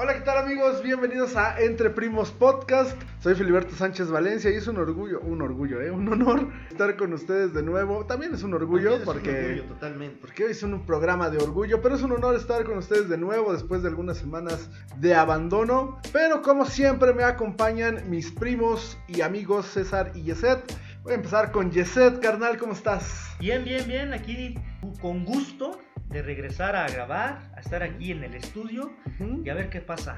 Hola, ¿qué tal amigos? Bienvenidos a Entre Primos Podcast. Soy Filiberto Sánchez Valencia y es un orgullo, un orgullo, ¿eh? un honor estar con ustedes de nuevo. También es un orgullo es porque, un orgullo, totalmente. porque hoy es un programa de orgullo, pero es un honor estar con ustedes de nuevo después de algunas semanas de abandono. Pero como siempre me acompañan mis primos y amigos César y Yeset. Voy a empezar con Yeset, carnal, ¿cómo estás? Bien, bien, bien, aquí con gusto de regresar a grabar, a estar aquí en el estudio y a ver qué pasa.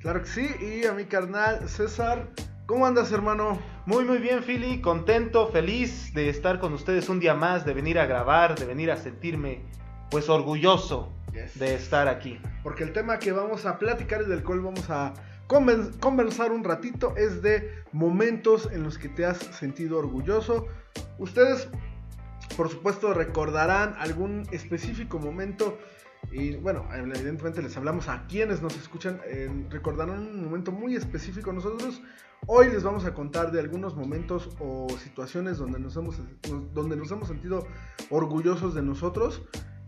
Claro que sí, y a mi carnal César, ¿cómo andas hermano? Muy, muy bien, Philly. Contento, feliz de estar con ustedes un día más, de venir a grabar, de venir a sentirme, pues, orgulloso de estar aquí. Porque el tema que vamos a platicar y del cual vamos a conversar un ratito es de momentos en los que te has sentido orgulloso. Ustedes, por supuesto, recordarán algún específico momento. Y bueno, evidentemente les hablamos a quienes nos escuchan. eh, recordarán un momento muy específico. Nosotros hoy les vamos a contar de algunos momentos o situaciones donde nos hemos, donde nos hemos sentido orgullosos de nosotros.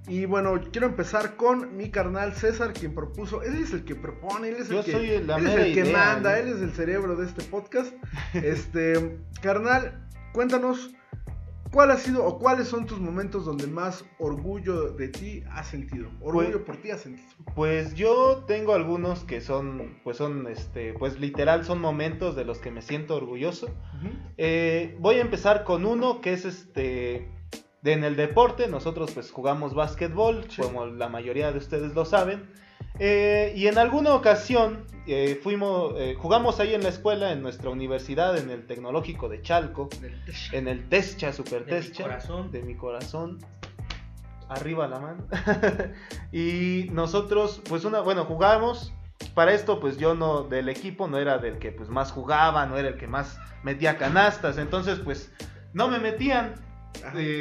Y bueno, quiero empezar con mi carnal César, quien propuso. Él es el que propone, él es el Yo que, soy la él es mera el que idea, manda, ¿no? él es el cerebro de este podcast. Este, carnal, cuéntanos cuál ha sido o cuáles son tus momentos donde más orgullo de ti has sentido. Orgullo Pues- por ti has sentido. Pues yo tengo algunos que son, pues son, este, pues literal son momentos de los que me siento orgulloso. Eh, voy a empezar con uno que es este de en el deporte. Nosotros pues jugamos básquetbol, Sí. como la mayoría de ustedes lo saben. Eh, y en alguna ocasión eh, fuimos, eh, jugamos ahí en la escuela, en nuestra universidad, en el tecnológico de Chalco, en el Tescha, Super De Tescha, corazón. de mi corazón. Arriba la mano. y nosotros, pues una, bueno, jugamos. Para esto, pues yo no, del equipo no era del que pues más jugaba, no era el que más metía canastas. Entonces, pues, no me metían.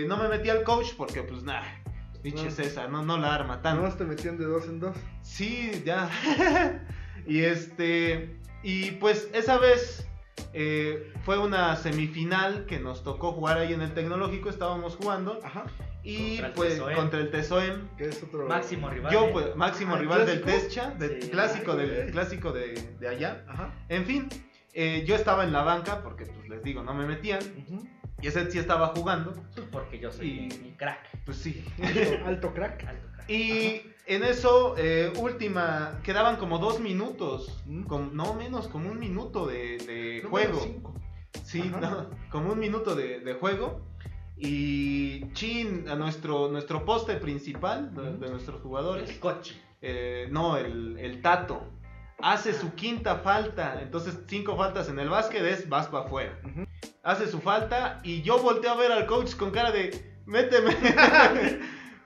No me metía el coach porque, pues, nada, pinche No. César, no, no la arma tanto. Nomás te metían de dos en dos. Sí, ya. y este. Y pues esa vez eh, fue una semifinal que nos tocó jugar ahí en el tecnológico. Estábamos jugando. Ajá. Y Contra el pues TESOEM. contra el TESOEM. Que es otro. Máximo rival. Yo, pues, máximo Ah, rival del. Tescha, del Sí. clásico, Ay, del clásico de, de allá. Ajá. En fin, eh, yo estaba en la banca porque, pues les digo, no me metían. Ujú. Y ese sí estaba jugando. Pues porque yo soy Y- mi, crack. Pues sí. Alto, alto crack. Alto crack. Y en eso, eh, última, quedaban como dos minutos, Mm. com- no menos, como un minuto de, de juego. cinco. Sí, no, como un minuto de, de juego. Y Chin, a nuestro, nuestro poste principal de, de nuestros jugadores, El coche. eh, no, el, el Tato, hace su quinta falta. Entonces, cinco faltas en el básquet es vas para afuera. Ujú. Hace su falta y yo volteo a ver al coach con cara de méteme.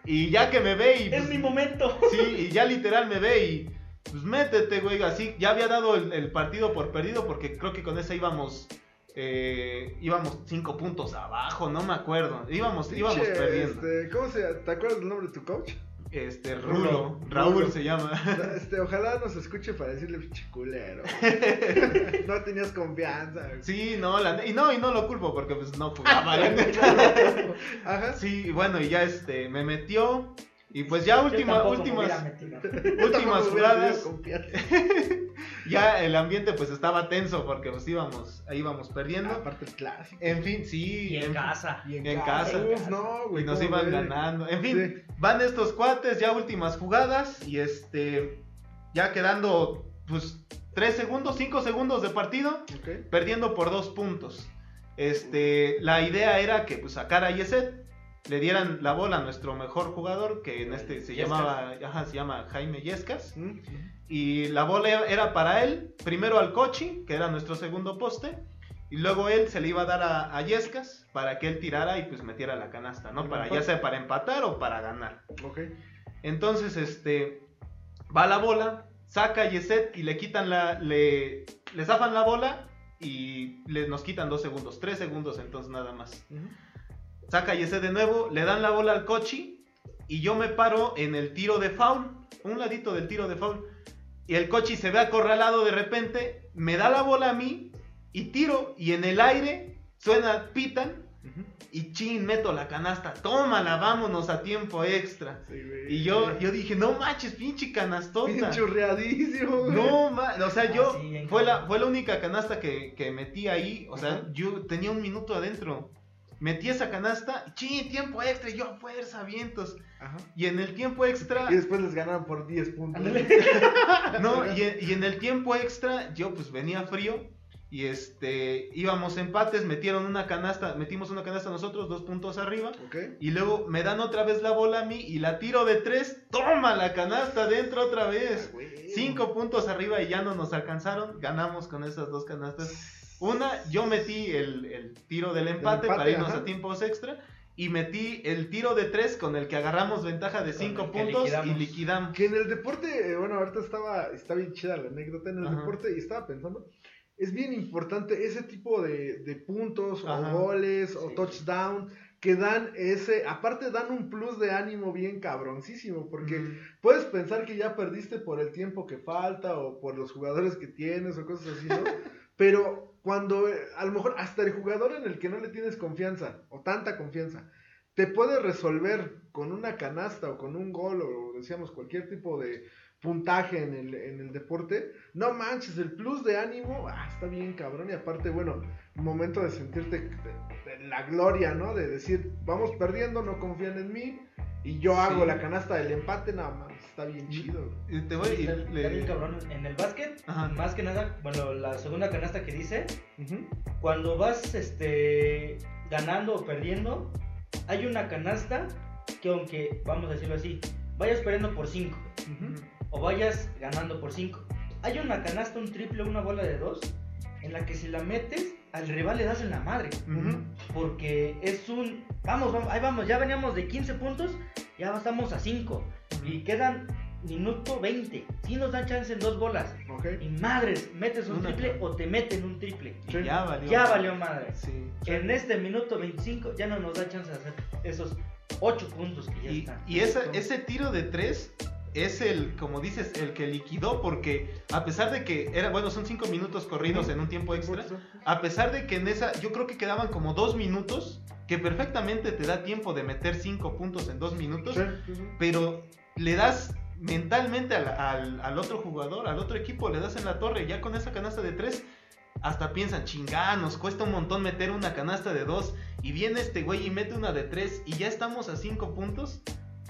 y ya que me ve y. Es pues, mi momento. Sí, y ya literal me ve y. Pues métete, güey. Así, ya había dado el, el partido por perdido porque creo que con esa íbamos. eh, íbamos cinco puntos abajo, no me acuerdo. Íbamos, íbamos perdiendo. Este, ¿Cómo se ¿Te acuerdas del nombre de tu coach? Este, Rulo. Rulo, Raúl Rulo. se llama. Este, ojalá nos escuche para decirle pinche culero. no tenías confianza. Sí, no, la, y no, y no lo culpo porque pues no jugaba, la neta. Ajá. Sí, y bueno, y ya este, me metió. Y pues ya última, últimas, últimas jugadas. ya el ambiente pues estaba tenso porque pues íbamos, ahí íbamos perdiendo. Aparte el clásico. En fin, sí. Y en casa. Y en casa. Uf, no, güey. Y nos ¿cómo iban ves? ganando. En fin, Sí. Van estos cuates, ya últimas jugadas. Y este, ya quedando pues 3 segundos, 5 segundos de partido. Perdiendo por dos puntos. Este, la idea era que pues sacara a Yeset, le dieran la bola a nuestro mejor jugador, que en este se Yescas. llamaba, ajá, se llama Jaime Yescas, Mm, y la bola era para él, primero al Cochi, que era nuestro segundo poste, y luego él se le iba a dar a, a Yescas para que él tirara y pues metiera la canasta, ¿no? Para ya sea para empatar o para ganar. Ok. Entonces, este, va la bola, saca a Yeset y le quitan la, le, le zafan la bola y le, nos quitan dos segundos, tres segundos entonces nada más. Saca a Yeset de nuevo, le dan la bola al Cochi y yo me paro en el tiro de foul, un ladito del tiro de foul. Y el Cochi se ve acorralado de repente, me da la bola a mí y tiro y en el aire suena, pitan. Y chin, meto la canasta, tómala, vámonos a tiempo extra. Sí, güey. Y yo, yo dije, no manches, pinche canastota. Bien churreadísimo, güey. No, ma- o sea, yo Ah, sí, fue la, fue la única canasta que, que metí ahí. O sea, Ajá. yo tenía un minuto adentro. Metí esa canasta, chin, tiempo extra, y yo a fuerza, vientos. Ajá. Y en el tiempo extra, Y después les ganaron por 10 puntos. No, y, y en el tiempo extra, yo pues venía frío. Y este, íbamos empates, metieron una canasta, metimos una canasta nosotros, dos puntos arriba. Y luego me dan otra vez la bola a mí y la tiro de tres. Toma la canasta dentro otra vez. Ah. Cinco puntos arriba y ya no nos alcanzaron. Ganamos con esas dos canastas. Una, yo metí el, el tiro del empate, empate, para irnos ajá. a tiempos extra. Y metí el tiro de tres con el que agarramos ventaja de cinco puntos y liquidamos. Que en el deporte, eh, bueno, ahorita estaba, está bien chida la anécdota en el Ajá. deporte y estaba pensando, es bien importante ese tipo de, de puntos Ajá. o goles o touchdown que dan ese, aparte dan un plus de ánimo bien cabroncísimo, porque Mm. puedes pensar que ya perdiste por el tiempo que falta o por los jugadores que tienes o cosas así, ¿no? Pero cuando a lo mejor hasta el jugador en el que no le tienes confianza o tanta confianza te puede resolver con una canasta o con un gol o decíamos cualquier tipo de puntaje en el, en el deporte, no manches, el plus de ánimo ah, está bien cabrón y aparte, bueno, un momento de sentirte de- de la gloria, ¿no? De decir, vamos perdiendo, no confían en mí y yo Sí. hago la canasta del empate, nada más, está bien chido. Y te voy y Está- está le- bien cabrón. En el básquet, Ajá. más que nada, bueno, la segunda canasta que dice, cuando vas este, ganando o perdiendo, hay una canasta que aunque, vamos a decirlo así, vayas perdiendo por 5 Ujú. O vayas ganando por 5, hay una canasta, un triple, una bola de 2, en la que si la metes, al rival le das en la madre. Ujú. Porque es un, vamos, vamos, ahí vamos, ya veníamos de 15 puntos, ya estamos a 5 y quedan minuto 20. Si nos dan chance en dos bolas. Ok. Y madres, metes un Una triple o te meten un triple. Sí. ya valió. Ya valió madre. Sí. En este minuto 25 ya no nos da chance de hacer esos 8 puntos que ya Y, están. y esa- ese tiro de tres es el, como dices, el que liquidó porque a pesar de que era, bueno, son cinco minutos corridos en un tiempo extra, a pesar de que en esa, yo creo que quedaban como dos minutos, que perfectamente te da tiempo de meter cinco puntos en dos minutos, pero le das mentalmente al, al- al otro jugador, al otro equipo, le das en la torre, ya con esa canasta de tres, hasta piensan, chingá, nos cuesta un montón meter una canasta de dos, y viene este güey y mete una de tres, y ya estamos a cinco puntos.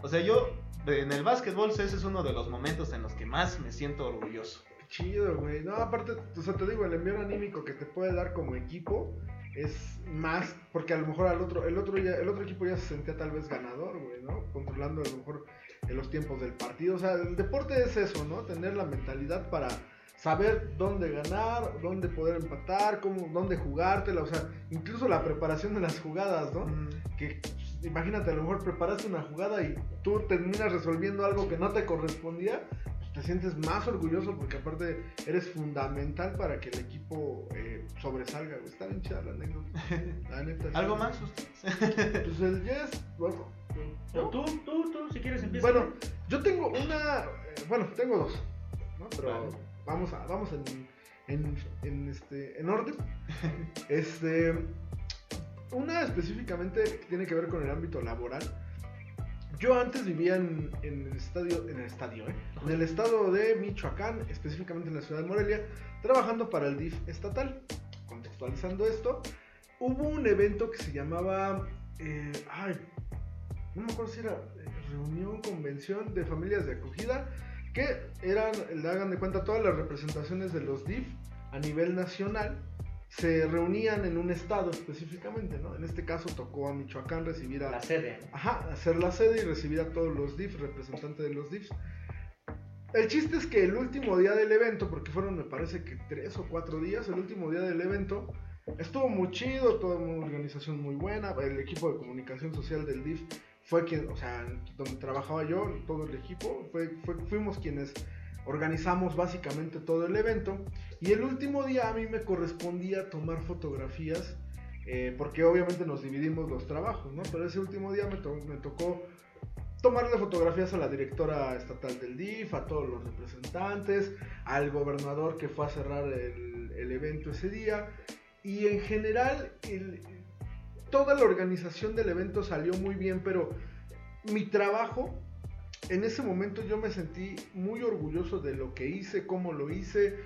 O sea, yo en el básquetbol ese es uno de los momentos en los que más me siento orgulloso. Qué chido, güey. No, aparte, o sea, te digo, el envío anímico que te puede dar como equipo es más, porque a lo mejor al otro, el otro ya, el otro equipo ya se sentía tal vez ganador, güey, ¿no? Controlando a lo mejor en los tiempos del partido. O sea, el deporte es eso, ¿no? Tener la mentalidad para saber dónde ganar, dónde poder empatar, cómo, dónde jugártela, o sea, incluso la preparación de las jugadas, ¿no? que imagínate, a lo mejor preparaste una jugada y tú terminas resolviendo algo que no te correspondía, pues, te sientes más orgulloso porque aparte eres fundamental para que el equipo eh, sobresalga, güey. Está bien chida la anécdota. La neta, sí. ¿Algo más ustedes? Pues el Yes, bueno, tú, tú, tú, si quieres empieza. bueno, yo tengo una, eh, bueno, tengo dos, ¿no? Pero Vale. vamos a, vamos en, en, en, este, en orden. Este, una específicamente que tiene que ver con el ámbito laboral. Yo antes vivía en, el estadio, en el estadio, ¿eh? en el estado de Michoacán, específicamente en la ciudad de Morelia, trabajando para el DIF estatal. Contextualizando esto, hubo un evento que se llamaba, eh, ay, no me acuerdo si era eh, reunión, convención de familias de acogida, que eran, le hagan de cuenta, todas las representaciones de los DIF a nivel nacional se reunían en un estado específicamente, ¿no? En este caso tocó a Michoacán recibir a... la sede. Ajá, hacer la sede y recibir a todos los DIF, representantes de los DIFs. El chiste es que el último día del evento, porque fueron me parece que tres o cuatro días, el último día del evento, estuvo muy chido, toda una organización muy buena, el equipo de comunicación social del DIF fue quien, o sea, donde trabajaba yo, todo el equipo, fue, fue- fuimos quienes organizamos básicamente todo el evento. Y el último día a mí me correspondía tomar fotografías, eh, porque obviamente nos dividimos los trabajos, ¿no? Pero ese último día me, to- me tocó tomarle fotografías a la directora estatal del DIF, a todos los representantes, al gobernador que fue a cerrar el, el evento ese día. Y en general, el- toda la organización del evento salió muy bien, pero mi trabajo, en ese momento yo me sentí muy orgulloso de lo que hice, cómo lo hice,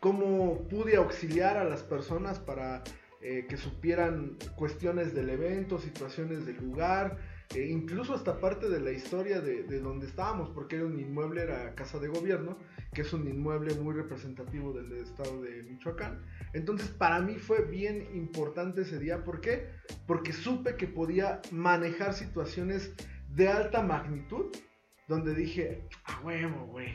cómo pude auxiliar a las personas para eh, que supieran cuestiones del evento, situaciones del lugar, e incluso hasta parte de la historia de, de, donde estábamos, porque era un inmueble, era Casa de Gobierno, que es un inmueble muy representativo del estado de Michoacán. Entonces para mí fue bien importante ese día, ¿por qué? Porque supe que podía manejar situaciones de alta magnitud, donde dije, a huevo, güey.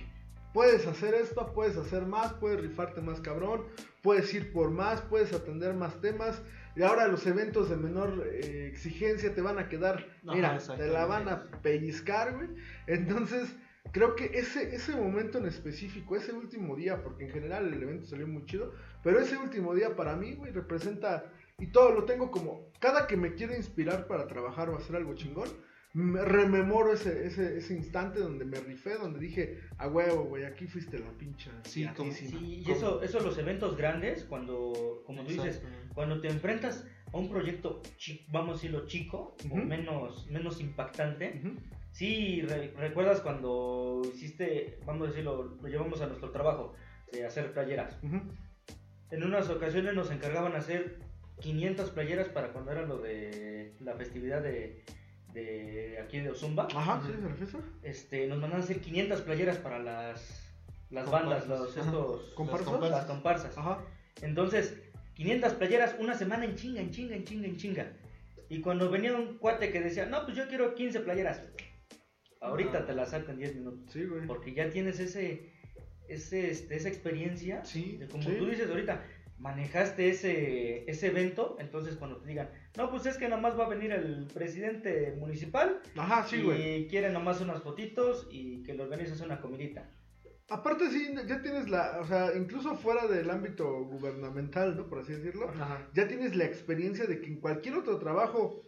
Puedes hacer esto, puedes hacer más, puedes rifarte más cabrón, puedes ir por más, puedes atender más temas. Y ahora los eventos de menor eh, exigencia te van a quedar, mira, te la van a pellizcar, güey. Entonces, creo que ese, ese momento en específico, ese último día, porque en general el evento salió muy chido, pero ese último día para mí, güey, representa, y todo lo tengo como, cada que me quiero inspirar para trabajar o hacer algo chingón, me rememoro ese, ese, ese instante donde me rifé, donde dije, a huevo, güey, aquí fuiste la pincha. Sí, sí y eso, eso los eventos grandes, cuando, como tú dices, cuando te enfrentas a un proyecto, vamos a decirlo, chico, o menos, menos impactante, sí, recuerdas cuando hiciste, vamos a decirlo, lo llevamos a nuestro trabajo, de hacer playeras. En unas ocasiones nos encargaban hacer 500 playeras para cuando era lo de la festividad de de aquí de Ozumba. Ajá, sí, ¿se Este, nos mandan a hacer 500 playeras para las, las bandas, los, estos, ¿Comparsas? las comparsas. Ajá. Entonces, 500 playeras, una semana en chinga, en chinga, en chinga, en chinga. Y cuando venía un cuate que decía, no, pues yo quiero 15 playeras. Ahorita te las saco en 10 minutos. Sí, güey. Porque ya tienes ese, ese, este, esa experiencia. Sí. De como tú dices ahorita, manejaste ese, ese evento, entonces cuando te digan, no, pues es que nomás va a venir el presidente municipal Ajá, sí, y quiere nomás unas fotitos y que le organizas una comidita. Aparte sí, ya tienes la, o sea, incluso fuera del ámbito gubernamental, ¿no? Por así decirlo, ya tienes la experiencia de que en cualquier otro trabajo,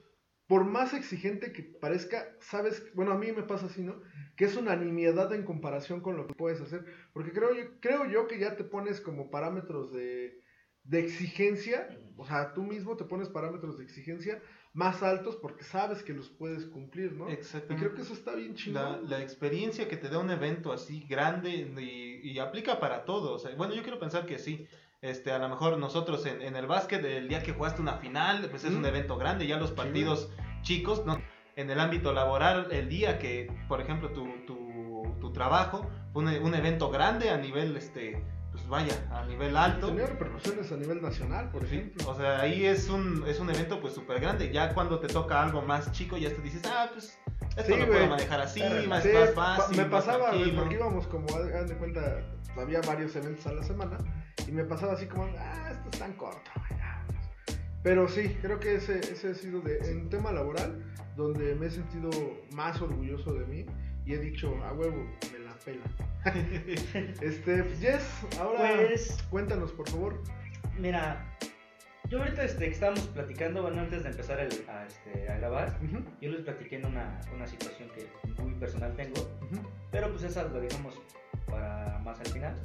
por más exigente que parezca, sabes, bueno, a mí me pasa así, ¿no? Que es una nimiedad en comparación con lo que puedes hacer, porque creo yo, creo yo que ya te pones como parámetros de, de exigencia, o sea, tú mismo te pones parámetros de exigencia más altos porque sabes que los puedes cumplir, ¿no? Exactamente. Y creo que eso está bien chido. La, experiencia que te da un evento así grande y, aplica para todos. bueno, yo quiero pensar que sí. Este, a lo mejor nosotros en, el básquet, el día que jugaste una final, pues es un evento grande, ya los partidos chicos, ¿no? En el ámbito laboral, el día que, por ejemplo, tu, tu, tu trabajo fue un, un evento grande a nivel, este, pues vaya, a nivel alto. Tenía repercusiones a nivel nacional, por ejemplo. O sea, ahí es un, es un evento pues súper grande. Ya cuando te toca algo más chico, ya te dices, ah, pues esto lo puedo manejar así, más, más fácil. me pasaba, porque íbamos como, hagan de cuenta, había varios eventos a la semana, y me pasaba así como, ah, esto es tan corto, pero sí, creo que ese, ese ha sido de, en tema laboral donde me he sentido más orgulloso de mí y he dicho, a huevo, me la pela. este, Jess, ahora pues, cuéntanos, por favor. Mira, yo ahorita este, estábamos platicando, bueno, antes de empezar a, este, a grabar, yo les platiqué en una, una, situación que muy personal tengo, pero pues esa lo dejamos para más al final.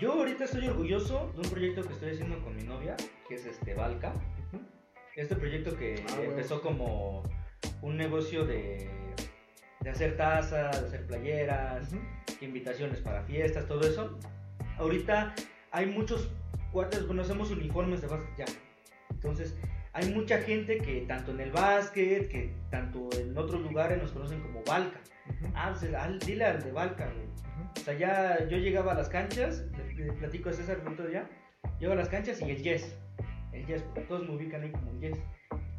Yo ahorita estoy orgulloso de un proyecto que estoy haciendo con mi novia, que es este Valka. Este proyecto que ah, empezó como un negocio de de hacer tazas, de hacer playeras, invitaciones para fiestas, todo eso. Ahorita hay muchos cuates, bueno, hacemos uniformes de básquet ya. Entonces, hay mucha gente que tanto en el básquet, que tanto en otros lugares nos conocen como Valka. Ah, pues, dile al de Valka, O sea, ya yo llegaba a las canchas, le, platico a César el ya, llego a las canchas y el Yes. El Yes, porque todos me ubican ahí como el Yes.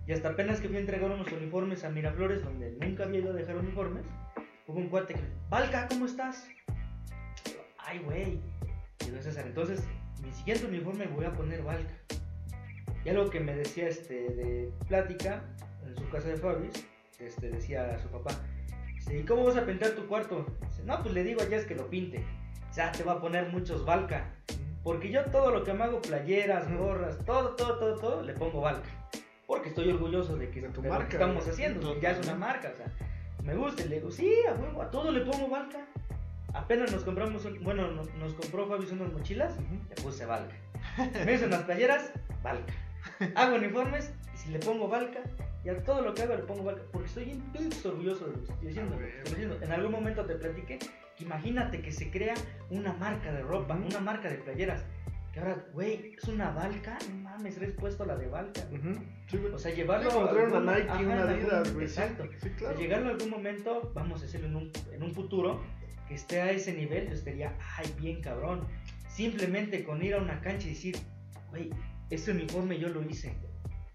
Y hasta apenas que fui a entregar unos uniformes a Miraflores, donde nunca había ido a dejar uniformes, hubo un cuate que me Valka, ¿cómo estás? Ay, güey. Digo, César, entonces, mi siguiente uniforme voy a poner Valka. Y algo que me decía este, de plática, en su casa de Fabis, este, decía a su papá, ¿y cómo vas a pintar tu cuarto? Dice, no, pues le digo a Jess que lo pinte. O sea, te va a poner muchos Valka. Porque yo todo lo que me hago, playeras, gorras, todo, todo, todo, todo, le pongo Valka porque estoy orgulloso de que, tu marca, estamos haciendo, ya es una marca, o sea, me gusta, le digo, sí, a huevo, a todo le pongo Valka. Apenas nos compramos, bueno, nos, compró Fabi unas mochilas, le puse Valka. Me hizo unas playeras, Valka. Hago uniformes, y si le pongo Valka, y a todo lo que hago le pongo Valka, porque estoy bien orgulloso de lo que estoy diciendo. Ah. En algún momento te platiqué que imagínate que se crea una marca de ropa, Ujú. una marca de playeras. Ahora, güey, es una Valka, no mames, eres puesto la de Valka. Ujú, Sí, güey. O sea, llevarlo Sí, como traer una Nike, ajá, una Adidas, güey. sí, Exacto. Sí, claro. Al llegarlo a algún momento, vamos a decirlo en un, en un futuro, que esté a ese nivel, yo estaría, ay, bien cabrón. Simplemente con ir a una cancha y decir, güey, ese uniforme yo lo hice.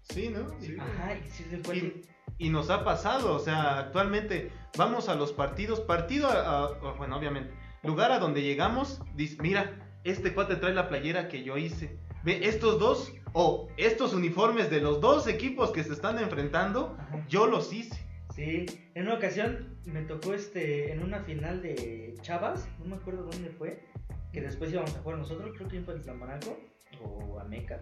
Sí, ¿no? Sí. Ajá, y si se encuentra. Y nos ha pasado, o sea, actualmente vamos a los partidos, partido, a, a- bueno, obviamente, lugar a donde llegamos, dice, mira, este cuate trae la playera que yo hice. Ve, estos dos, o estos uniformes de los dos equipos que se están enfrentando, Ajá. yo los hice. Sí, en una ocasión me tocó este en una final de Chavas, no me acuerdo dónde fue, que después íbamos a jugar nosotros, creo que fue en Tlampanaco o Ameca.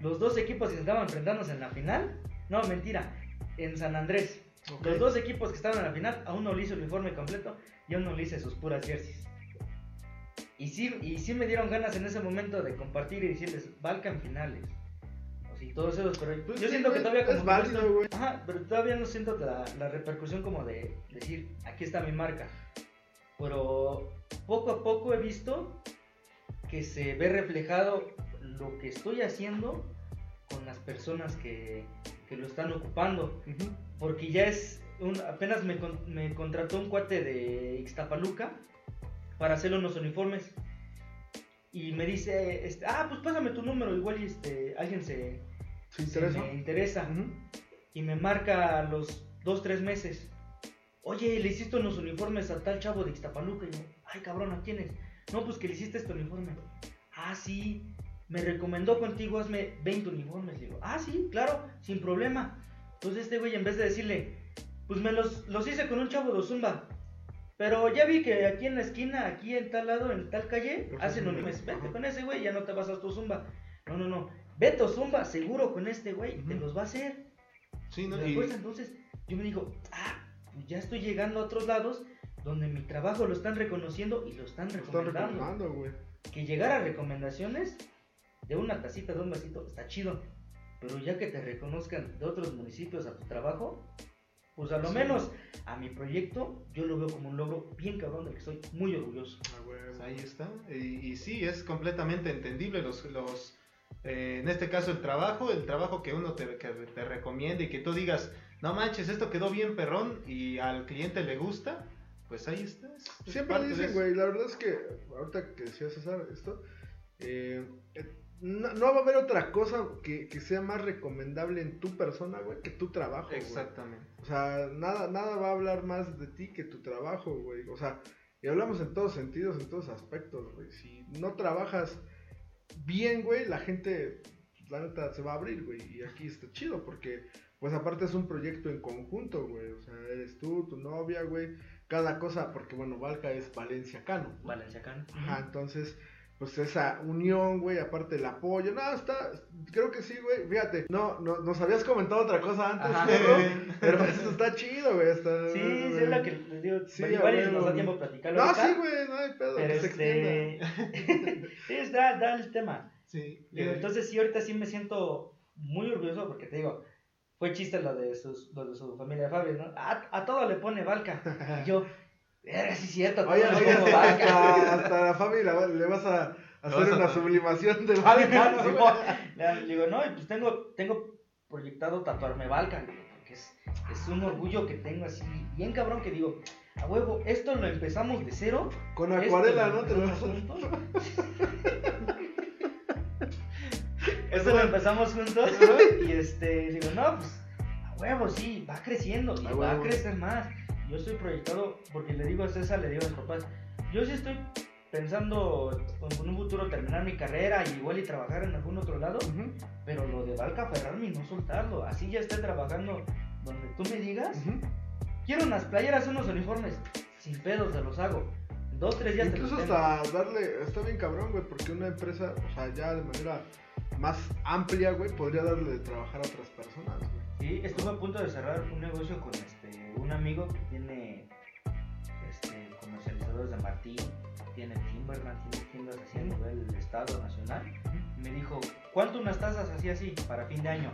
Los dos equipos que estaban enfrentándose en la final, no, mentira, en San Andrés. Los dos equipos que estaban en la final, a uno le hizo el uniforme completo y a uno le hice sus puras jerseys. Y sí, y sí me dieron ganas en ese momento de compartir y decirles, Balkan finales. O sí, todos esos, pero Pues yo sí, siento que todavía como es que válido, no estoy- güey. Ajá, pero todavía no siento la, la repercusión como de decir, aquí está mi marca. Pero poco a poco he visto que se ve reflejado lo que estoy haciendo con las personas que, que lo están ocupando. Ujú. Porque ya es, un, apenas me, me contrató un cuate de Ixtapaluca para hacerle unos uniformes. Y me dice, este, ah, pues pásame tu número, igual y este, alguien se, ¿Se se interesa? me interesa. Y me marca a los dos, tres meses. Oye, le hiciste unos uniformes a tal chavo de Ixtapaluca. Y yo, ay cabrón, ¿a quién es? No, pues que le hiciste este uniforme. Ah, sí. Me recomendó contigo, hazme 20 uniformes. Digo, ah, sí, claro, sin problema. Entonces este güey, en vez de decirle, pues me los, los hice con un chavo de Zumba. Pero ya vi que aquí en la esquina, aquí en tal lado, en tal calle, Los hacen uniformes. bien. Vete con ese güey, ya no te vas a tu Zumba. No, no, no. Vete Zumba, seguro con este güey, te Ujú. los va a hacer. Sí, Y ¿no? Y- después entonces yo me digo, ah, pues ya estoy llegando a otros lados donde mi trabajo lo están reconociendo y lo están Lo están recomendando. recomendando. Que llegar a recomendaciones de una tacita, de un vasito, está chido. Pero ya que te reconozcan de otros municipios a tu trabajo, pues a lo Sí. menos a mi proyecto yo lo veo como un logro bien cabrón del que estoy muy orgulloso. Ah, güey. Pues ahí está. Y, y sí, es completamente entendible los, los eh, en este caso el trabajo, el trabajo que uno te, que te recomienda y que tú digas, no manches, esto quedó bien perrón y al cliente le gusta, pues ahí está. es- es Siempre dicen, güey, la verdad es que ahorita que decía César esto, eh, eh, no, no va a haber otra cosa que, que sea más recomendable en tu persona, güey, que tu trabajo, güey. Exactamente. O sea, nada, nada va a hablar más de ti que tu trabajo, güey. O sea, y hablamos en todos sentidos, en todos aspectos, güey. Si no trabajas bien, güey, la gente, la neta, se va a abrir, güey. Y aquí está chido, porque, pues aparte es un proyecto en conjunto, güey. O sea, eres tú, tu novia, güey. Cada cosa, porque bueno, Valka es valenciacano. Valenciacán. Ajá, entonces, pues esa unión, güey, aparte el apoyo, no, está, creo que sí, güey, fíjate, no, no, nos habías comentado otra cosa antes, Ajá. pero esto está chido, güey, está... Sí, sí, es la que les digo. Sí, bueno, a igual y huevo, nos da tiempo platicarlo. No, ahorita, sí, güey, no hay pedo, Pero que se extienda. este. sí, es da, da el tema. Sí. Digo, eh, entonces sí, ahorita sí me siento muy orgulloso porque te digo, fue chiste lo de, sus, lo de su familia de Fabio, ¿no? A, a todo le pone Valka. Y yo, era sí cierto, Oye, oye, pongo hasta, hasta, hasta la familia le vas a hacer vas a una sublimación de Valka, ¿no, Sí? Le digo, no, y pues tengo, tengo proyectado tatuarme digo, porque es, es un orgullo que tengo así, bien cabrón que digo, a huevo, esto lo empezamos de cero. Con acuarela, ¿no? Te lo vas empezamos a... juntos. Esto lo empezamos juntos y este, digo, no, pues a huevo, sí, va creciendo y A va a crecer más. Yo estoy proyectado, porque le digo a César, le digo a mis papás, yo sí estoy pensando en un futuro terminar mi carrera y igual y trabajar en algún otro lado, pero lo de Valka aferrarme y no soltarlo, así ya esté trabajando donde tú me digas, quiero unas playeras, unos uniformes, sin pedos se los hago. Dos, tres días te Incluso los tengo. hasta darle, está bien cabrón, güey, porque una empresa, o sea, ya de manera más amplia, güey, podría darle de trabajar a otras personas, güey. Sí, estuve a punto de cerrar un negocio con este un amigo que tiene este comercializadores de Martín, tiene Timberland, tiene tiendas así a nivel estado nacional. Y me dijo, ¿cuánto unas tazas así así para fin de año?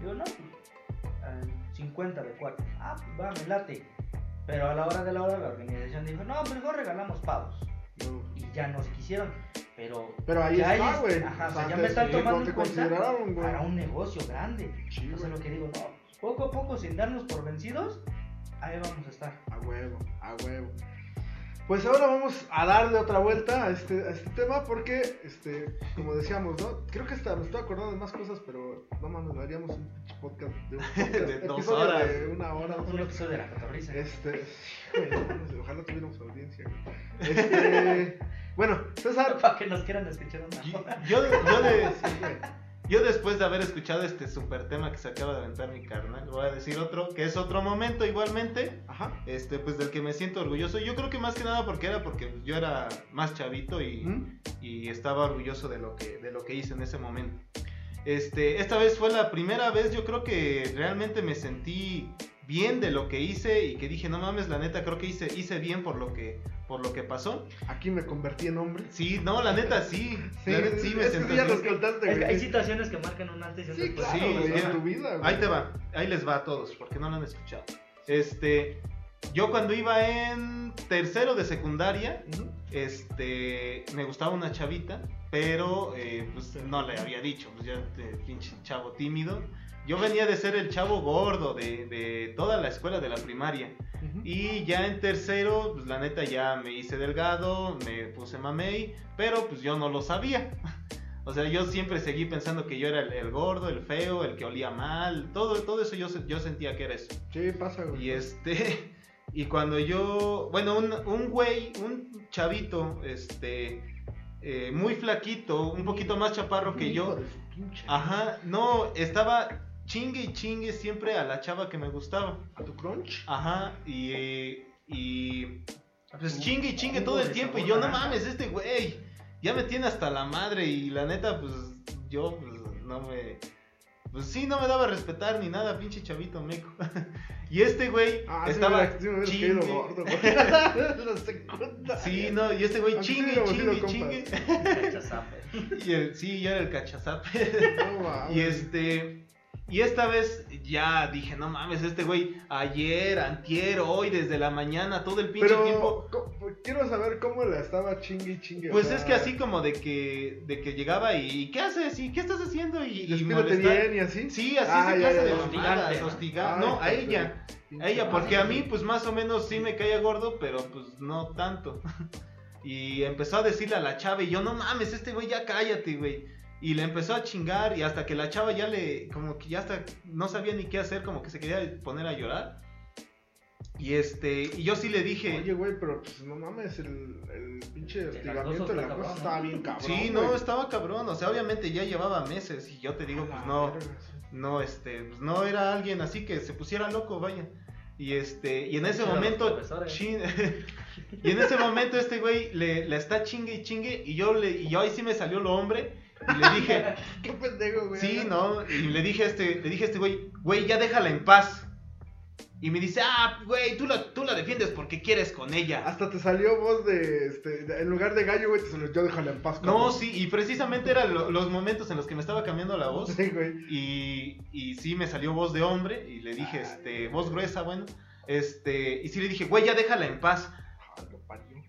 Digo, no, pues, ah, 50 de cuatro. Ah, pues va, me late. Pero a la hora de la hora la organización dijo, no, mejor regalamos pavos. No. Y ya nos quisieron. Pero, Pero ahí ya está, es- güey. Ajá, o O sea, sea, ya me están tomando en cuenta para un negocio grande. Sí, Entonces güey. lo que digo, no, poco a poco, sin darnos por vencidos, ahí vamos a estar. A huevo, a huevo. Pues ahora vamos a darle otra vuelta a este, a este tema porque, este, como decíamos, ¿no? Creo que hasta me estoy acordando de más cosas, pero no mames, haríamos un podcast de un podcast, De dos horas. de una hora. Un episodio de la cotorriza. Este, ojalá tuviéramos audiencia. güey. Este, bueno, César, Para que nos quieran escuchar una Yo, hora. yo, yo güey. Yo después de haber escuchado este super tema que se acaba de aventar mi carnal, voy a decir otro, que es otro momento igualmente, Ajá. este, pues del que me siento orgulloso. Yo creo que más que nada porque era porque yo era más chavito y, ¿Mm? y estaba orgulloso de lo que de lo que hice en ese momento. Este, esta vez fue la primera vez, yo creo que realmente me sentí bien de lo que hice y que dije, no mames, la neta creo que hice hice bien por lo que por lo que pasó. Aquí me convertí en hombre. Sí, no, la neta sí. la neta, sí me sentí Es que hay situaciones que marcan un antes y un Sí, después. claro, Sí, en tu vida, güey. Ahí te va, ahí les va a todos, porque no lo han escuchado. Este, yo cuando iba en tercero de secundaria, este, me gustaba una chavita, pero eh, pues no le había dicho, pues ya eh, pinche chavo tímido. Yo venía de ser el chavo gordo de, de toda la escuela de la primaria. Y ya en tercero, pues la neta ya me hice delgado, me puse mamey, pero pues yo no lo sabía. O sea, yo siempre seguí pensando que yo era el, el gordo, el feo, el que olía mal, todo, todo eso yo, yo sentía que era eso. Sí, pasa, güey. Y este, y cuando yo, bueno, un, un güey, un chavito, este, eh, muy flaquito, un poquito más chaparro que yo, ajá, no, estaba chingue y chingue siempre a la chava que me gustaba. ¿A tu crunch? Ajá, y, eh, y pues Un- chingue y chingue todo el tiempo. Y yo, no mames, este güey ya me tiene hasta la madre. Y la neta, pues yo pues, no me. Pues sí, no me daba a respetar ni nada, pinche chavito meco. y este güey Ah, sí estaba. me sí me hubieras caído chingue. gordo, güey. La secundaria. Sí, no, y este güey Aunque sí chingue, chingue, chingue. Cachazape. y el, sí, yo era el cachazape. No, mames. Y este. Y esta vez ya dije, no mames, este güey, ayer, antier, hoy, desde la mañana, todo el pinche Pero tiempo. co- quiero saber cómo la estaba chingue y chingue. o Pues sea, es que así como de que, de que llegaba y, ¿y ¿qué haces? ¿Y qué estás haciendo? Y, y bien y así. Sí, así Ah, se ya, de ya. hostigadas, Hostigante, ¿no? a ella. A ella, porque a mí, pues más o menos sí me caía gordo, pero pues no tanto. Y empezó a decirle a la chava, y yo, no mames, este güey ya cállate, güey. Y le empezó a chingar, y hasta que la chava ya le, como que ya hasta no sabía ni qué hacer, como que se quería poner a llorar. Y este, y yo sí le dije, Oye, güey, pero pues no mames, el, el pinche hostigamiento de la cosa cabrón, estaba bien cabrón. sí, güey. no, estaba cabrón, o sea, obviamente ya llevaba meses, y yo te digo, pues no, sí. no, este, pues no era alguien así que se pusiera loco, vaya. Y este, y en ese momento, chin- y en ese momento este güey le, le está chingue y chingue, y yo le, y yo ahí sí me salió lo hombre, y le dije, Qué pendejo, güey. sí, no, y le dije a este, le dije a este güey, güey, ya déjala en paz. Y me dice, ah, güey, tú la, tú la defiendes porque quieres con ella. Hasta te salió voz de, este, de- en lugar de gallo, güey, te salió, yo déjala en paz. No, cabrón". sí, y precisamente eran lo- los momentos en los que me estaba cambiando la voz. Sí, güey. Y, y sí me salió voz de hombre y le dije, Ay, este, voz gruesa, bueno. Este, y sí le dije, güey, ya déjala en paz.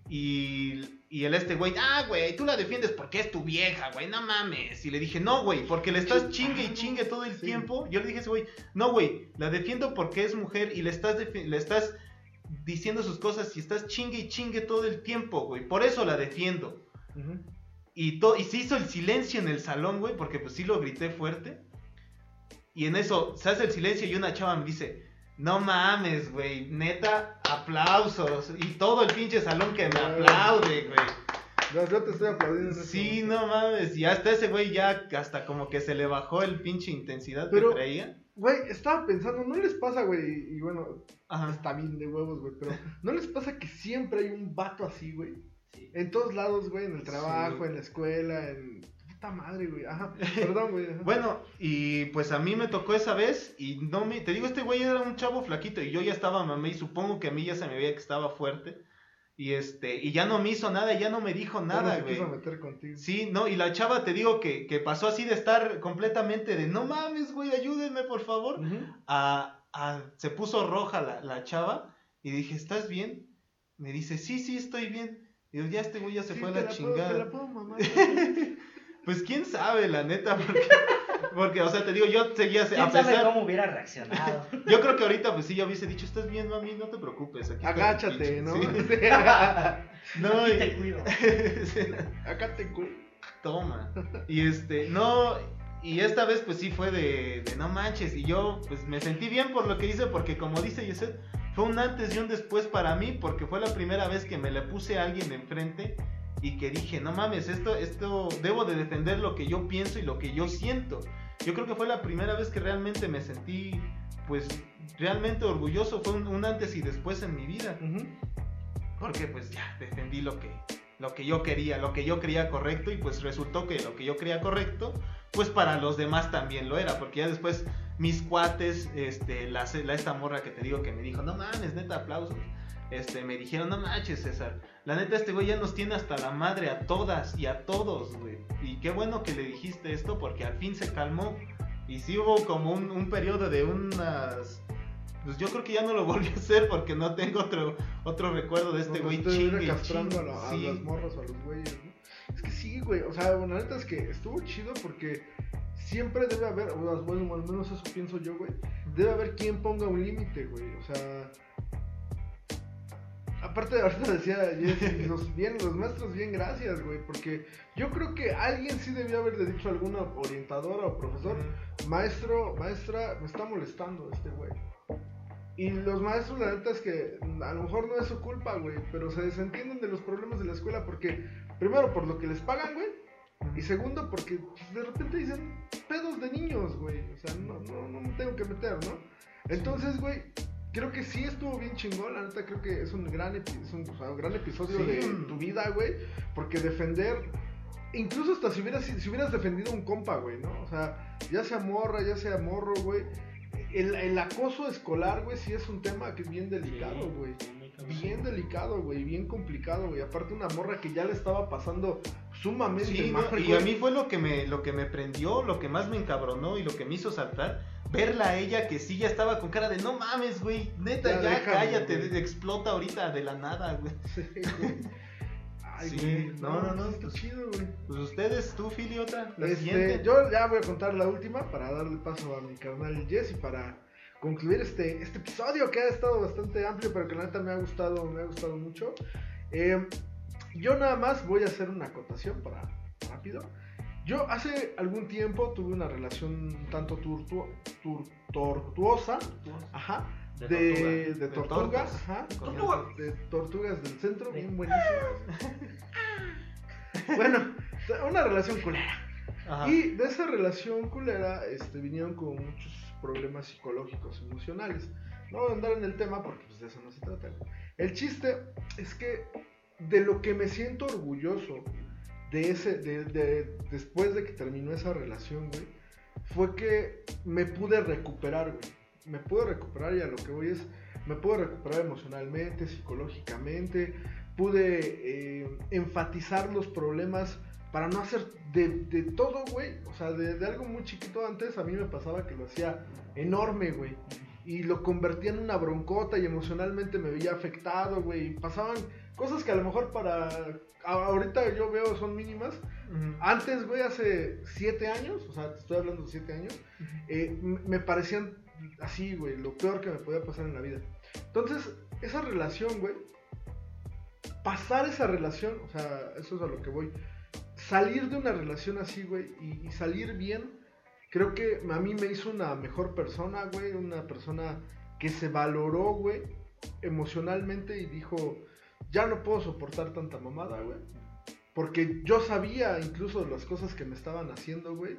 Y, y el este güey, ah, güey, tú la defiendes porque es tu vieja, güey, no mames. Y le dije, no, güey, porque le estás chingue y chingue todo el Sí. tiempo. Yo le dije a ese güey, no, güey, la defiendo porque es mujer y le estás, le estás diciendo sus cosas y estás chingue y chingue todo el tiempo, güey. Por eso la defiendo. Ujú. Y, to- y se hizo el silencio en el salón, güey, porque pues sí lo grité fuerte. Y en eso se hace el silencio y una chava me dice, no mames, güey, neta, aplausos. Y todo el pinche salón que me aplaude, güey. Yo, yo te estoy aplaudiendo. en Sí, no mames. Y hasta ese güey ya, hasta como que se le bajó el pinche intensidad Pero- que traía. Güey, estaba pensando, ¿no les pasa, güey? Y bueno, Ajá. está bien de huevos, güey, pero ¿no les pasa que siempre hay un vato así, güey? Sí. En todos lados, güey, en el trabajo, Sí. en la escuela, en... Puta madre, güey. Ajá, perdón, güey. ajá. Bueno, y pues a mí me tocó esa vez y no me... Te digo, este güey era un chavo flaquito y yo ya estaba mamé y supongo que a mí ya se me veía que estaba fuerte. Y este, y ya no me hizo nada, ya no me dijo nada, güey. quiso meter contigo. Sí, no, y la chava te digo que, que pasó así de estar completamente de no mames, güey, ayúdenme por favor. A, a- se puso roja la, la chava y dije, ¿estás bien? Me dice, sí, sí, estoy bien. Y yo, ya este güey ya se Sí, fue a la puedo- chingada. te la puedo mamar. Pues quién sabe, la neta, porque, porque, o sea, te digo, yo seguía, a ¿Quién sabe pesar, cómo hubiera reaccionado? yo creo que ahorita, pues sí, yo hubiese dicho, estás bien, mami, no te preocupes. Aquí Agáchate, pinche-". ¿no? Sí. No, Aquí y- te cuido. Acá te cu- toma. Y este, no, y esta vez pues sí fue de, de no manches, y yo pues me sentí bien por lo que hice, porque como dice Yeset, fue un antes y un después para mí, porque fue la primera vez que me le puse a alguien enfrente y que dije, no mames, esto, esto, debo de defender lo que yo pienso y lo que yo siento. Yo creo que fue la primera vez que realmente me sentí, pues, realmente orgulloso, fue un, un antes y después en mi vida. Ujú. Porque pues ya defendí lo que, lo que yo quería, lo que yo creía correcto y pues resultó que lo que yo creía correcto, pues para los demás también lo era, porque ya después mis cuates, este, la, la esta morra que te digo que me dijo, no mames, neta, aplausos. Este, me dijeron, no manches, César. La neta, este güey ya nos tiene hasta la madre a todas y a todos, güey. Y qué bueno que le dijiste esto porque al fin se calmó. Y sí hubo como un, un periodo de unas... Pues yo creo que ya no lo volví a hacer porque no tengo otro, otro recuerdo de este güey estuviera chingue castrando chingue. a, a Sí. las morras o a los güeyes, ¿no? Es que sí, güey. O sea, bueno, la neta es que estuvo chido porque siempre debe haber, bueno, al menos eso pienso yo, güey. Debe haber quien ponga un límite, güey. O sea. Aparte de ahorita decía los, bien, los maestros bien gracias, güey, porque yo creo que alguien sí debió haberle dicho a alguna orientadora o profesor, maestro, maestra, me está molestando este güey. Y los maestros, la neta es que a lo mejor no es su culpa, güey, pero se desentienden de los problemas de la escuela porque, primero, por lo que les pagan, güey, y segundo, porque pues, de repente dicen pedos de niños, güey, o sea, no, no, no me tengo que meter, ¿no? Entonces, güey, creo que sí estuvo bien chingón, la neta creo que es un gran, epi- es un, o sea, un gran episodio Sí. de tu vida, güey, porque defender incluso hasta si hubieras, si hubieras defendido un compa, güey, ¿no? O sea, ya sea morra, ya sea morro, güey. El, el acoso escolar, güey, sí es un tema que es bien delicado, güey. Bien delicado, güey, bien complicado, güey. Aparte una morra que ya le estaba pasando sumamente Sí, no, mal, y a mí fue lo que me lo que me prendió, lo que más me encabronó y lo que me hizo saltar, verla a ella que sí ya estaba con cara de no mames, güey, neta, Ya ya, déjame, cállate, güey". explota ahorita de la nada, güey. Sí, güey. Ay, Sí, güey. no, no, no, Está pues- chido, güey. Pues ustedes, tú, Fili, otra, la Este, siguiente. yo ya voy a contar la última para darle paso a mi carnal Jesse para concluir este, este episodio que ha estado bastante amplio, pero que la neta me ha gustado, me ha gustado mucho. Eh, yo nada más voy a hacer una acotación para rápido. Yo hace algún tiempo tuve una relación un tanto tur- tortuosa, ajá, De de, tortuga. de De tortugas, ajá, de tortugas del centro, Sí. bien buenísimas. bueno, una relación culera. Ajá. Y de esa relación culera este, vinieron con muchos problemas psicológicos, emocionales. No voy a andar en el tema porque pues, de eso no se trata. El chiste es que de lo que me siento orgulloso de ese, de, de- después de que terminó esa relación, güey, fue que me pude recuperar, güey. Me pude recuperar y a lo que voy es, me pude recuperar emocionalmente, psicológicamente, pude eh, enfatizar los problemas para no hacer de, de todo, güey. O sea, de, de algo muy chiquito antes, a mí me pasaba que lo hacía enorme, güey. Y lo convertía en una broncota y emocionalmente me veía afectado, güey. Pasaban cosas que a lo mejor para... Ahorita yo veo son mínimas. Antes, güey, hace siete años, o sea, te estoy hablando de siete años, eh, me parecían así, güey, lo peor que me podía pasar en la vida. Entonces, esa relación, güey, pasar esa relación, o sea, eso es a lo que voy, salir de una relación así, güey, y, y salir bien, creo que a mí me hizo una mejor persona, güey, una persona que se valoró, güey, emocionalmente y dijo, ya no puedo soportar tanta mamada, güey. Porque yo sabía incluso las cosas que me estaban haciendo, güey.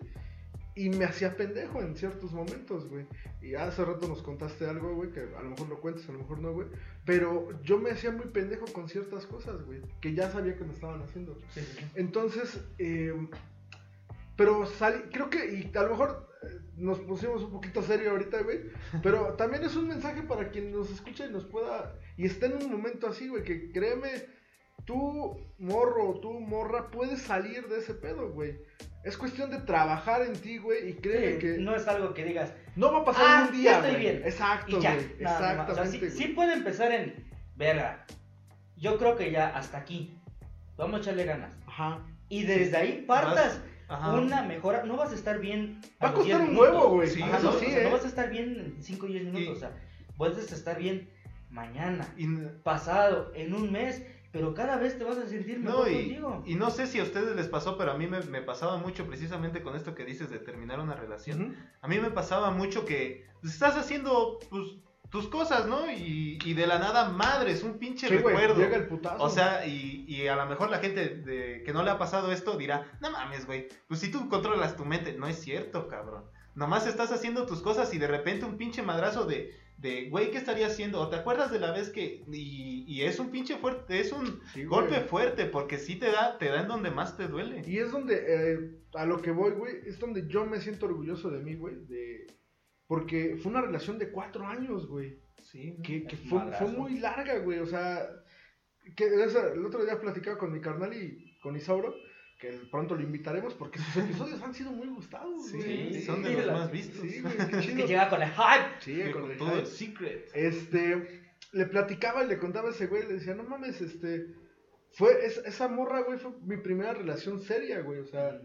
Y me hacía pendejo en ciertos momentos, güey. Y hace rato nos contaste algo, güey, que a lo mejor lo cuentes, a lo mejor no, güey. Pero yo me hacía muy pendejo con ciertas cosas, güey. Que ya sabía que me estaban haciendo. Sí, sí, sí. Entonces, eh, Pero salí, creo que, y a lo mejor eh, nos pusimos un poquito serio ahorita, güey. Pero también es un mensaje para quien nos escucha y nos pueda. Y esté en un momento así, güey, que créeme, tú, morro, tú, morra, puedes salir de ese pedo, güey. Es cuestión de trabajar en ti, güey, y créeme Sí, que no es algo que digas, no va a pasar ah, un día, ya estoy güey. bien. Exacto, y ya. güey. nada más. Exactamente. O sea, sí, güey. sí puede empezar en, verga, yo creo que ya hasta aquí, vamos a echarle ganas. Ajá. Y desde ahí partas Ajá. una mejora, no vas a estar bien. Va a los 10 costar un minutos. huevo, güey. Sí, Ajá, eso no, sí, o sea, ¿eh? no vas a estar bien en 5 o 10 minutos, Y- o sea, puedes estar bien mañana, Y, pasado, en un mes, pero cada vez te vas a sentir mejor no, y, contigo. y no sé si a ustedes les pasó, pero a mí me, me pasaba mucho precisamente con esto que dices de terminar una relación. A mí me pasaba mucho que pues, estás haciendo pues, tus cosas, ¿no? Y, y de la nada, madres, un pinche Sí, recuerdo. llega el putazo. O sea, y, y a lo mejor la gente de, que no le ha pasado esto dirá, no mames, güey, pues si tú controlas tu mente, no es cierto, cabrón. Nomás estás haciendo tus cosas y de repente un pinche madrazo de, de güey, ¿qué estaría haciendo? ¿O te acuerdas de la vez que, y, y es un pinche fuerte, es un Sí, golpe fuerte, porque sí te da, te da en donde más te duele. Y es donde, eh, a lo que voy, güey, es donde yo me siento orgulloso de mí, güey, de... Porque fue una relación de cuatro años, güey. Sí, Que, que fue, muy larga, güey. O sea, que el otro día platicaba con mi carnal y con Isauro, que pronto lo invitaremos porque sus episodios han sido muy gustados, Sí, güey. Sí, son de sí, los la- más vistos. Sí, güey, qué Es que llega con el hype. Sí, con con el todo hype. el secret. Este, le platicaba y le contaba a ese güey, le decía, no mames, este, fue, es- esa morra, güey, fue mi primera relación seria, güey, o sea,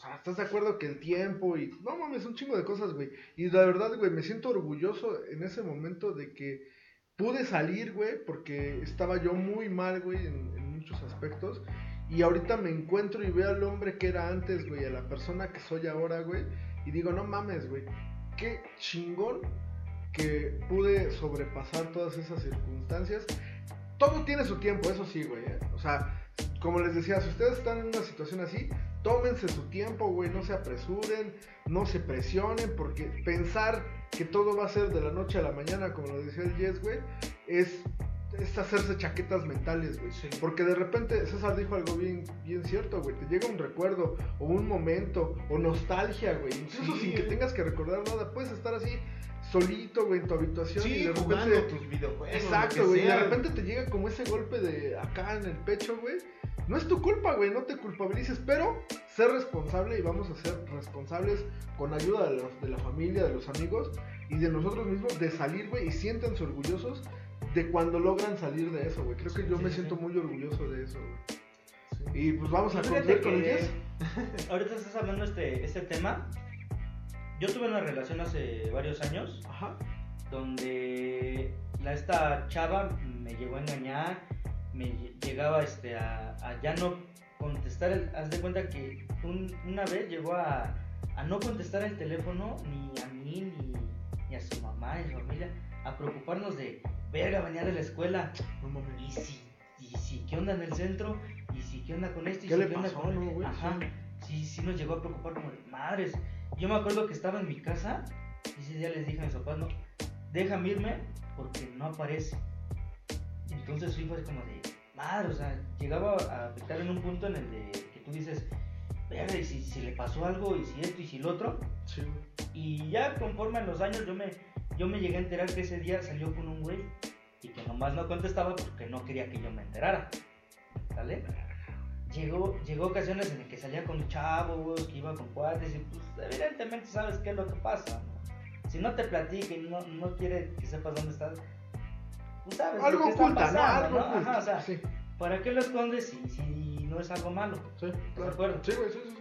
o sea, ¿estás de acuerdo que el tiempo y, no mames, un chingo de cosas, güey, y la verdad, güey, me siento orgulloso en ese momento de que pude salir, güey, porque estaba yo muy mal, güey, en, muchos aspectos, y ahorita me encuentro y veo al hombre que era antes, güey, a la persona que soy ahora, güey, y digo, no mames, güey, qué chingón que pude sobrepasar todas esas circunstancias. Todo tiene su tiempo, eso sí, güey. ¿eh? O sea, como les decía, si ustedes están en una situación así, tómense su tiempo, güey. No se apresuren, no se presionen, porque pensar que todo va a ser de la noche a la mañana, como lo decía el Yes, güey, es, es hacerse chaquetas mentales, güey. Sí. Porque de repente César dijo algo bien, bien cierto, güey. Te llega un recuerdo, o un momento, o nostalgia, güey. Incluso Sí, sin que tengas que recordar nada, puedes estar así solito, güey, en tu habitación y de repente... tus videojuegos. Exacto, güey. y De repente te llega como ese golpe de acá en el pecho, güey. No es tu culpa, güey. No te culpabilices, pero ser responsable y vamos a ser responsables con ayuda de, los- de la familia, de los amigos y de nosotros mismos de salir, güey. Y siéntanse orgullosos de cuando logran salir de eso, güey. Creo que yo Sí, me sí, siento muy orgulloso de eso, güey. Sí. Y pues vamos a concluir con el que 10. ahorita estás hablando este, este tema. Yo tuve una relación hace varios años Ajá. donde la, esta chava me llegó a engañar, me lle- llegaba este, a, a ya no contestar, el, haz de cuenta que un- una vez llegó a, a no contestar el teléfono ni a mí ni, ni a su mamá ni a su familia, a preocuparnos de, verga, venía de la escuela, No y si, y si, ¿qué onda en el centro? Y si, ¿qué onda con esto? Y ¿Qué si, le ¿qué onda con- no, güey? Ajá, sí, sí nos llegó a preocupar como, de, madres, yo me acuerdo que estaba en mi casa y ese día les dije a mis papás, no, déjame irme porque no aparece. Entonces sí fue como de, madre, o sea, llegaba a afectar en un punto en el de que tú dices, verga, y si, si le pasó algo, y si esto, y si lo otro. Sí. Y ya conforme a los años yo me, yo me llegué a enterar que ese día salió con un güey y que nomás no contestaba porque no quería que yo me enterara. ¿Sale? Llegó, llegó ocasiones en las que salía con chavos, que iba con cuates y pues evidentemente sabes qué es lo que pasa. ¿no? Si no te platica y no, no quiere que sepas dónde estás, pues sabes Algo lo que está oculta, ¿no? pasando, Algo ¿no? Ajá, oculta. o sea, sí, ¿para qué lo escondes si, si no es algo malo? sí, de claro. acuerdo. Sí, güey, sí, sí.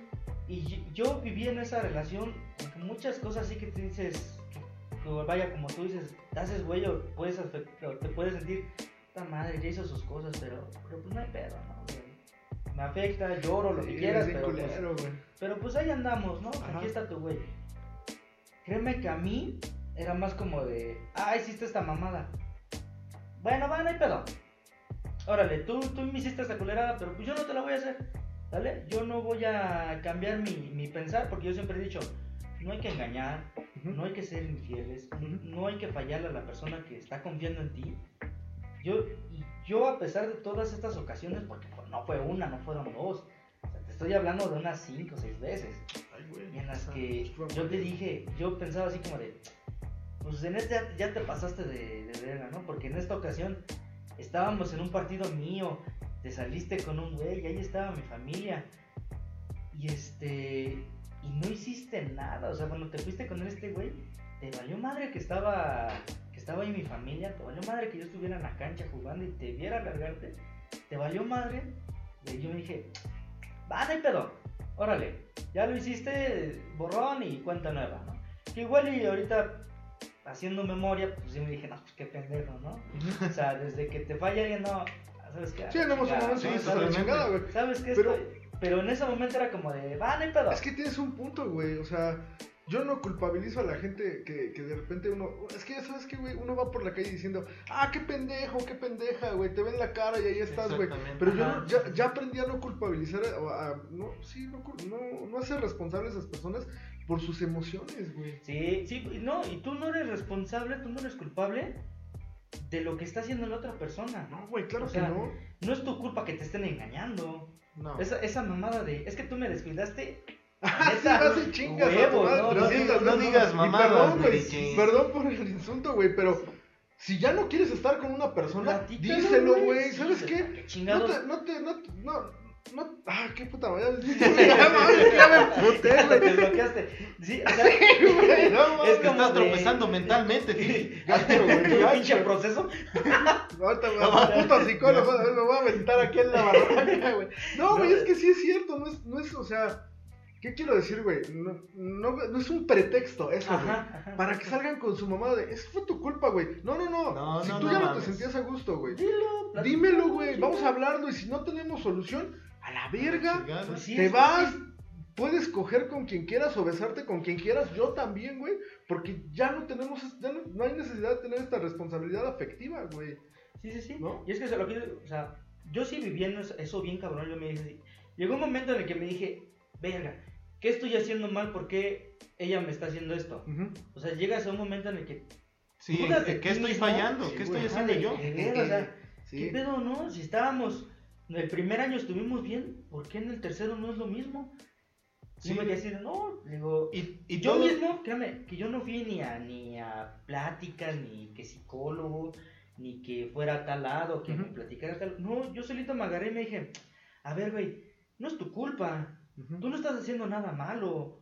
Y yo- viví en esa relación muchas cosas así que te dices, que, que vaya, como tú dices, te haces güey o, puedes afect- o te puedes sentir, esta madre ya hizo sus cosas, pero, pero pues no hay pedo, ¿no? güey? Me afecta, lloro, lo que Sí, quieras, bien pero pues, culero, güey. pero pues ahí andamos, ¿no? Ajá. Aquí está tu güey. Créeme que a mí era más como de, ah, hiciste esta mamada. Bueno, va, no hay pedo. Órale, tú, tú me hiciste esta culerada, pero pues yo no te la voy a hacer. ¿Vale? Yo no voy a cambiar mi, mi pensar porque yo siempre he dicho, no hay que engañar, no hay que ser infieles, no hay que fallarle a la persona que está confiando en ti. Yo, y yo a pesar de todas estas ocasiones, porque pues, no fue una, no fueron dos, o sea, te estoy hablando de unas 5 o 6 veces. Ay, güey. En las que yo te dije, yo pensaba así como de, pues en este ya- te pasaste de, de verga, ¿no? Porque en esta ocasión estábamos en un partido mío, te saliste con un güey, y ahí estaba mi familia. Y este, y no hiciste nada, o sea, cuando te fuiste con este güey, te valió madre que estaba, que estaba ahí mi familia, te valió madre que yo estuviera en la cancha jugando y te viera largarte, te valió madre. Y yo me dije, va, pedo, órale, ya lo hiciste, borrón y cuenta nueva, ¿no? Que igual y ahorita haciendo memoria, pues yo me dije, no, pues qué pendejo, ¿no? O sea, desde que te falla alguien, no, ¿sabes qué? Sí, en un momento sí, totalmente. chingada, güey. ¿Sabes qué? Pero- Estoy- Pero en ese momento era como de, va, no hay pedo. Es que tienes un punto, güey. O sea, yo no culpabilizo a la gente que, que de repente uno. Es que, ¿sabes qué, güey? Uno va por la calle diciendo, ah, qué pendejo, qué pendeja, güey. Te ven la cara y ahí estás, güey. Pero yo no- ya, ya aprendí a no culpabilizar, a, a- no, sí, no, no, no hacer responsables a esas personas por sus emociones, güey. Sí, sí, no, y tú no eres responsable, tú no eres culpable de lo que está haciendo la otra persona. No, güey, claro O sea, que no. No es tu culpa que te estén engañando. No. Esa, esa mamada de, es que tú me descuidaste. Ah, sí, neta, vas y chingas a tu huevos, madre no, no 300 digas- no veces. digas mamadas, Perdón, güey, perdón por el insulto, güey, pero si ya no quieres estar con una persona, platícalo, díselo, güey. Sí, ¿Sabes qué? ¿Qué No te, no te, no, te- no, no, ah, qué puta madre. Ya, me emputé, Te güey. bloqueaste. Sí, o sea, Güey, no Es como Estás de- tropezando mentalmente, Philip. Gacho, güey, pinche proceso. Ahorita me va puto psicólogo, me voy a aventar aquí en la barranca, güey. No, güey, No. es que sí es cierto, no es, no es, o sea, ¿qué quiero decir, güey? No, no, no es un pretexto eso, güey. Ajá. Para que salgan con su mamá de, es fue tu culpa, güey. No, no, no. No, si no, tú no ya no te sentías a gusto, güey. Dilo, Dímelo, güey. Vamos a hablarlo y si no tenemos solución, a la verga. Pues sí, te es- vas, sí. puedes coger con quien quieras o besarte con quien quieras, yo también, güey, porque ya no tenemos, ya no, no hay necesidad de tener esta responsabilidad afectiva, güey. Sí, sí, sí. ¿No? Y es que se lo quiero, o sea, yo sí viviendo eso, eso bien cabrón, yo me dije así. Llegó un momento en el que me dije, verga, ¿qué estoy haciendo mal? ¿Por qué ella me está haciendo esto? O sea, llegas a un momento en el que, Sí, ¿en ¿qué estoy mismo? fallando? Sí, ¿Qué güey. estoy haciendo yo? ver, o sea, Sí. ¿qué pedo, no? Si estábamos, el primer año estuvimos bien, ¿por qué en el tercero no es lo mismo? Sí. Y me quedé así de, no, digo, Y, y yo todo- mismo, créame, que yo no fui ni a, ni a pláticas, ni que psicólogo, ni que fuera a tal lado, que me platicara tal. No, yo solito me agarré y me dije, a ver, güey, no es tu culpa. Tú no estás haciendo nada malo.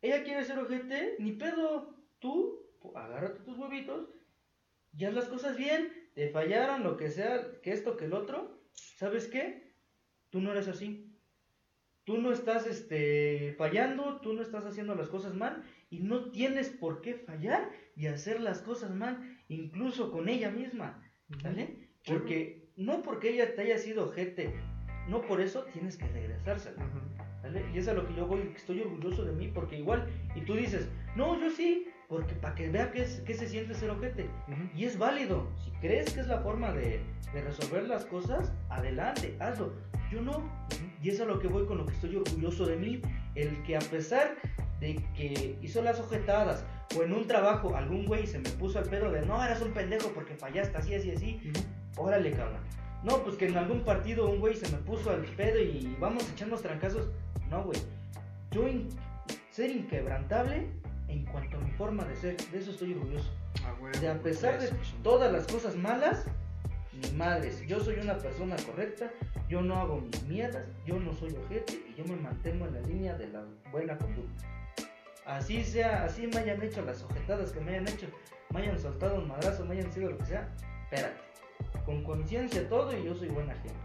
Ella quiere ser ojete, ni pedo. Tú, agárrate tus huevitos y haz las cosas bien. Te fallaron, lo que sea, que esto, que el otro. ¿Sabes qué? Tú no eres así. Tú no estás este, fallando, tú no estás haciendo las cosas mal y no tienes por qué fallar y hacer las cosas mal, incluso con ella misma. ¿Sale? Sí. Porque no porque ella te haya sido ojete, no por eso tienes que regresársela. ¿Vale? Y es a lo que yo voy, que estoy orgulloso de mí, porque igual, y tú dices, no, yo sí, porque para que vea qué, es, qué se siente ser ojete. Y es válido, si crees que es la forma de, de resolver las cosas, adelante, hazlo. Yo no, y es a lo que voy con lo que estoy orgulloso de mí, el que a pesar de que hizo las ojetadas, o en un trabajo algún güey se me puso al pedo de, no, eras un pendejo porque fallaste así, así, así. Órale, cabrón. No, pues que en algún partido un güey se me puso al pedo y vamos a echarnos trancazos. No, güey. Yo in- ser inquebrantable en cuanto a mi forma de ser, de eso estoy orgulloso. Ah, güey. De a pesar de todas las cosas malas, ni madres. Yo soy una persona correcta, yo no hago mis mierdas, yo no soy ojete y yo me mantengo en la línea de la buena conducta. Así sea, así me hayan hecho las ojetadas que me hayan hecho, me hayan soltado un madrazo, me hayan sido lo que sea, espérate. Con conciencia todo y yo soy buena gente.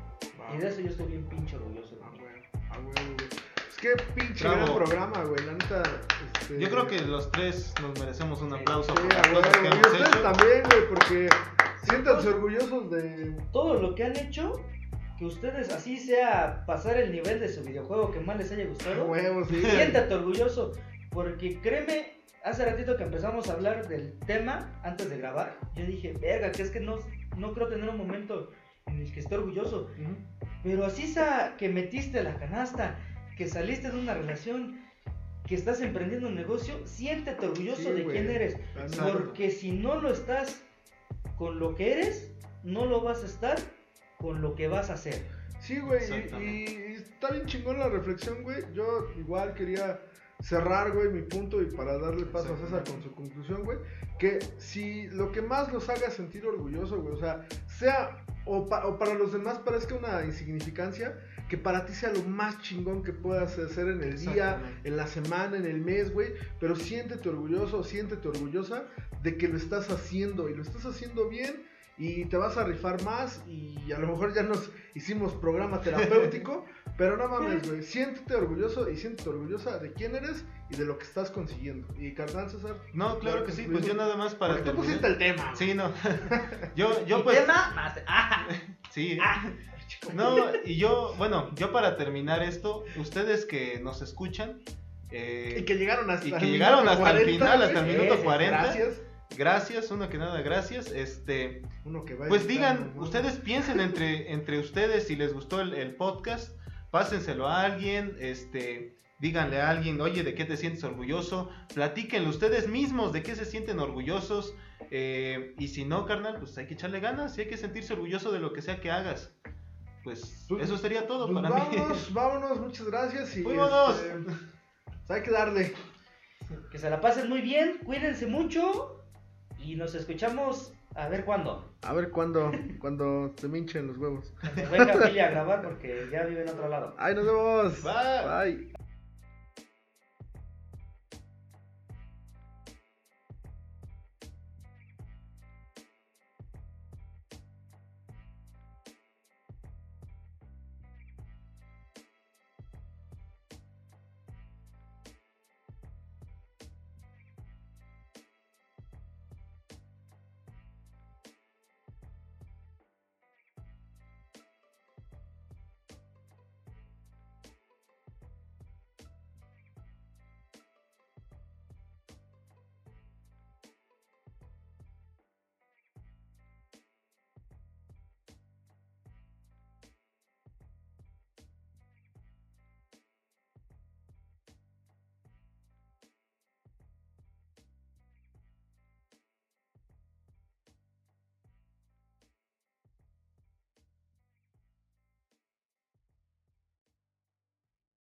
Y de eso yo estoy bien pinche orgulloso Ah, mí. güey. Ah, güey, que pinche Bravo. gran programa, güey. La neta. Este... Yo creo que los tres nos merecemos un aplauso Sí, por las a cosas que huevo. Y hemos ustedes hecho. también, güey, porque siéntanse orgullosos de. Todo lo que han hecho, que ustedes así sea pasar el nivel de su videojuego que más les haya gustado. huevos, sí. Siéntate orgulloso, porque créeme, hace ratito que empezamos a hablar del tema antes de grabar, yo dije, verga, que es que no, no creo tener un momento en el que esté orgulloso, Ujú. pero así sea que metiste la canasta, que saliste de una relación, que estás emprendiendo un negocio, siéntete orgulloso Sí, de güey. quién eres, porque si no lo estás con lo que eres, no lo vas a estar con lo que vas a hacer. Sí, güey, y, está bien chingón la reflexión, güey. Yo igual quería cerrar, güey, mi punto y para darle paso a César con su conclusión, güey. Que si lo que más los haga sentir orgulloso, güey, o sea, sea o, pa- o para los demás parezca una insignificancia, que para ti sea lo más chingón que puedas hacer en el día, en la semana, en el mes, güey. Pero siéntete orgulloso, siéntete orgullosa de que lo estás haciendo y lo estás haciendo bien y te vas a rifar más y a lo mejor ya nos hicimos programa terapéutico, pero no mames, güey, siéntete orgulloso y siéntete orgullosa de quién eres y de lo que estás consiguiendo. Y carnal César, No, claro que sí, pues yo nada más para porque tú pusiste el tema. Sí, no. yo, yo ¿Y pues. tema? Más- ah, Sí. ah. No, y yo, bueno, yo para terminar esto, ustedes que nos escuchan, eh, Y que llegaron hasta y que el llegaron hasta el 40, final, hasta el minuto Sí, sí, 40. Gracias. Gracias, uno que nada, gracias. Este, Uno que va pues digan, ustedes piensen entre, entre ustedes si les gustó el, el podcast, pásenselo a alguien, este, díganle a alguien, oye, ¿de qué te sientes orgulloso? Platíquenlo ustedes mismos, ¿de qué se sienten orgullosos? Eh, y si no, carnal, pues hay que echarle ganas y hay que sentirse orgulloso de lo que sea que hagas. Pues Pues- eso sería todo Pues para mí. vámonos, vámonos, muchas gracias. Y Vámonos. este, pues hay que darle. Que se la pasen muy bien, cuídense mucho y nos escuchamos a ver cuándo. A ver cuándo, cuando se minchen los huevos. Venga Billy a grabar porque ya vive en otro lado. Ay, nos vemos. Bye. Bye.